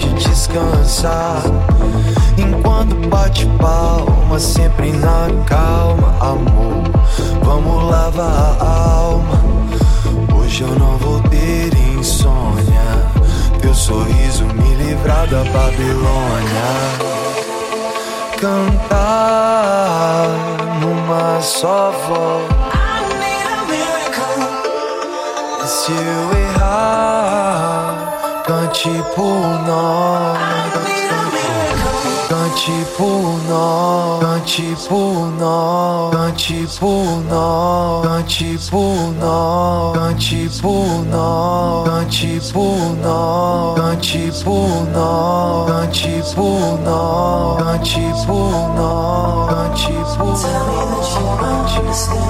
noite descansar. Enquanto bate palma, sempre na calma, amor. Vamos lavar a alma. Hoje eu não vou ter insônia. Teu sorriso me livrar da Babilônia. Cantar numa só voz. Se eu errar. Canci puno Canci puno Canci puno Canci puno Canci puno Canci puno Canci puno Canci puno Canci puno Canci puno Canci puno Tell me that you understand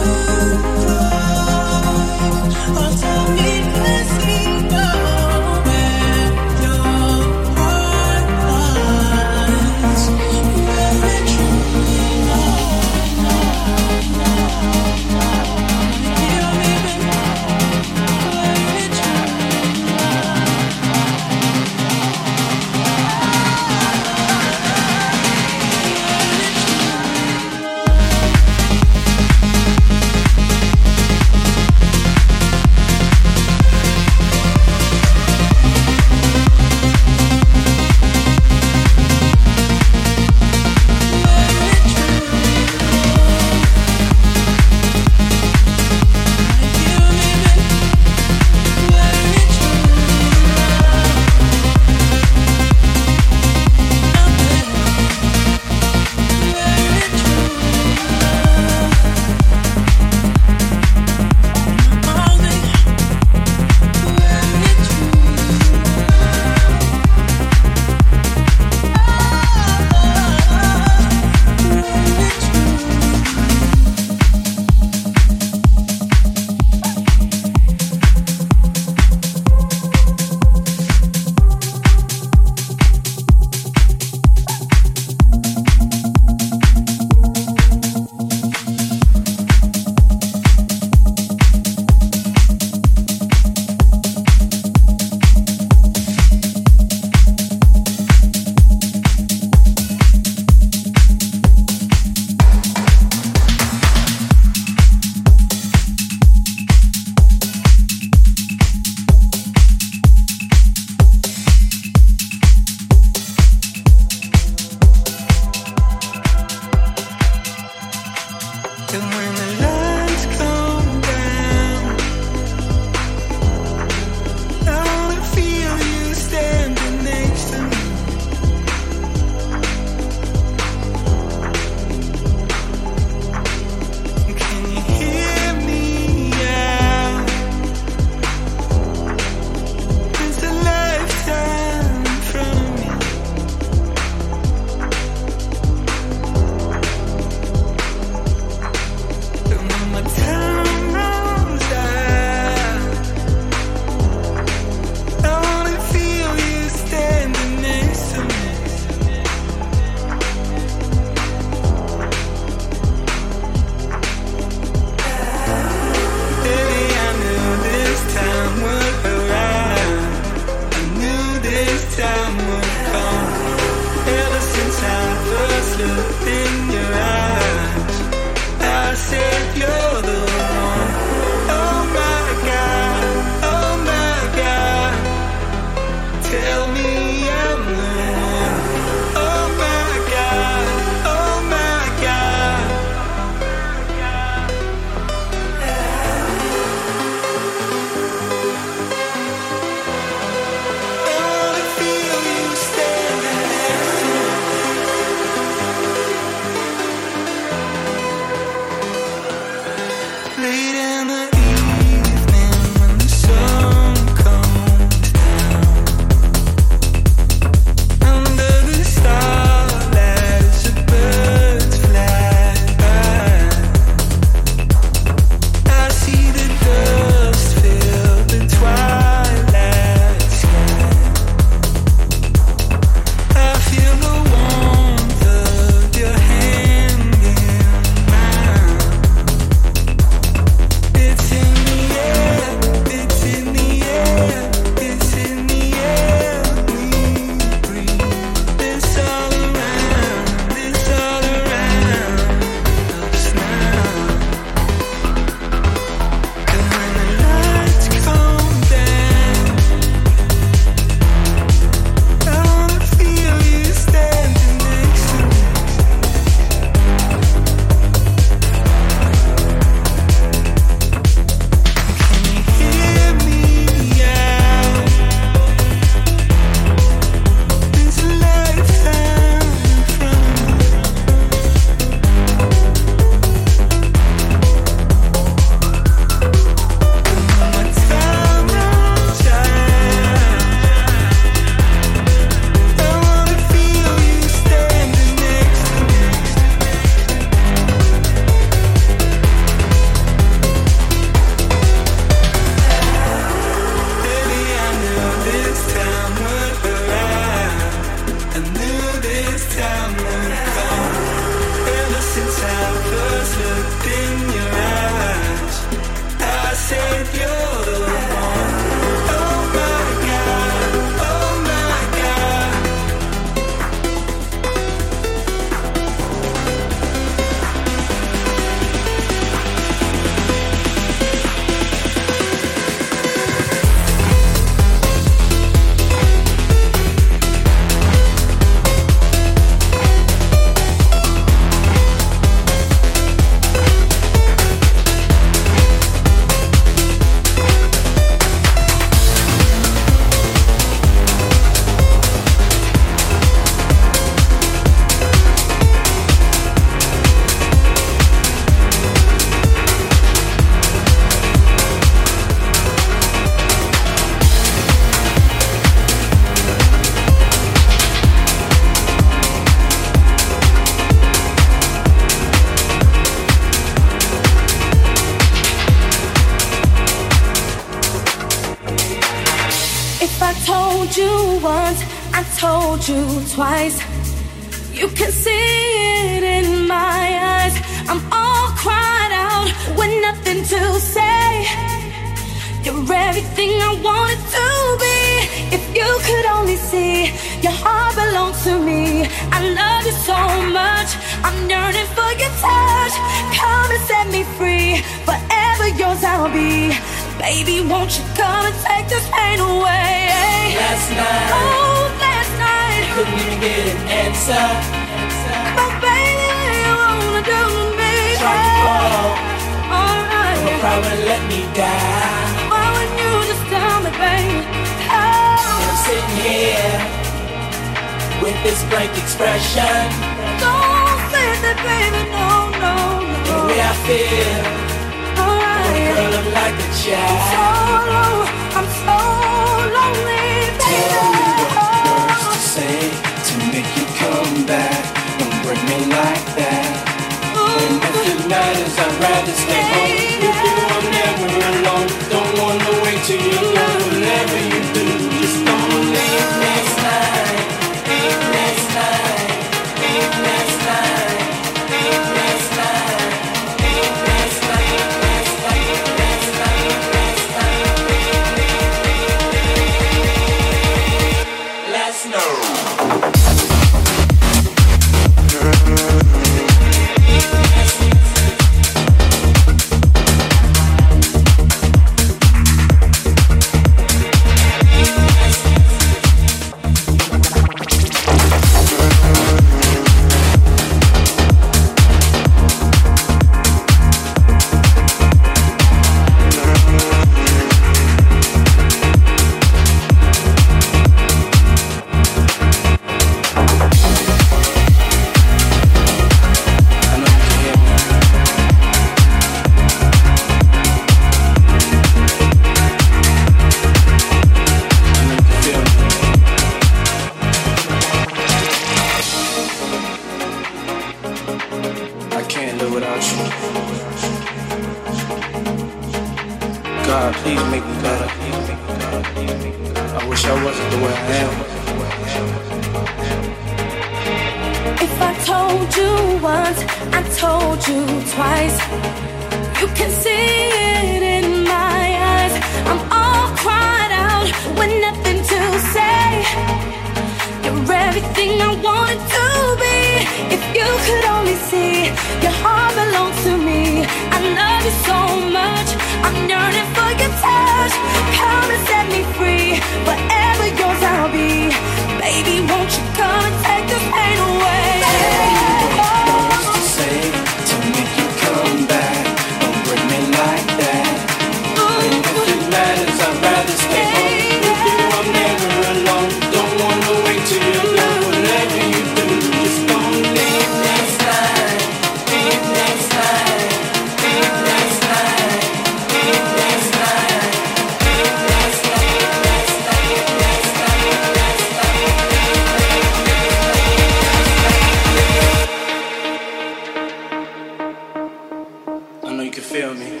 know you can feel me.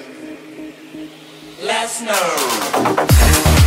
Let's know.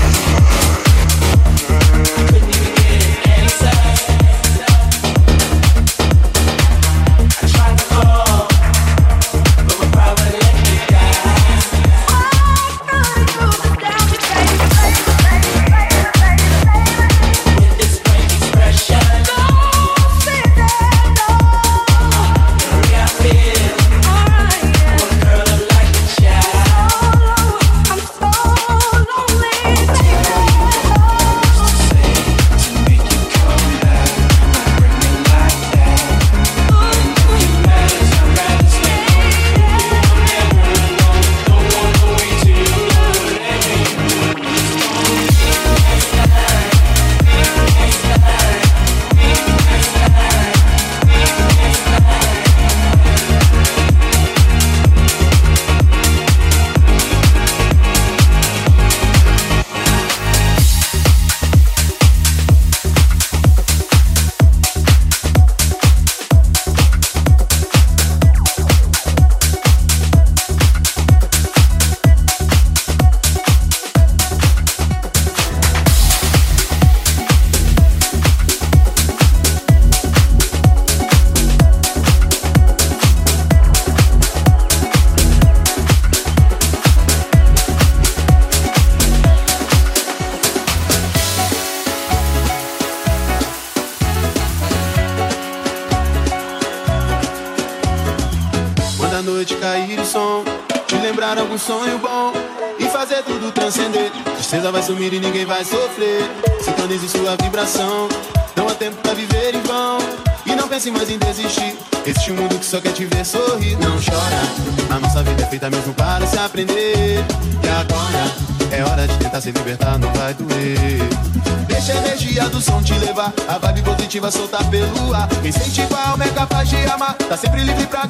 solta pelo ar. Incentivar o mega faz de amar. Tá sempre livre pra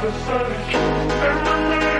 the sun.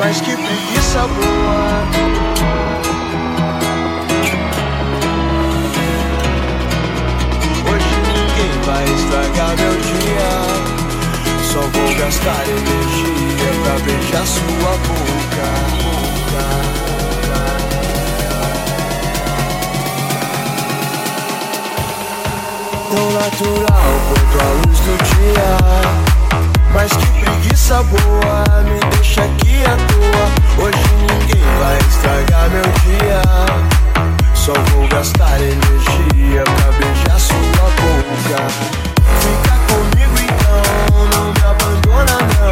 Mas que preguiça boa. Hoje ninguém vai estragar meu dia. Só vou gastar energia pra beijar sua boca. boca. tão natural quanto a luz do dia. Mas que preguiça boa, me deixa aqui à toa. Hoje ninguém vai estragar meu dia. Só vou gastar energia pra beijar sua boca. Fica comigo então, não me abandona não.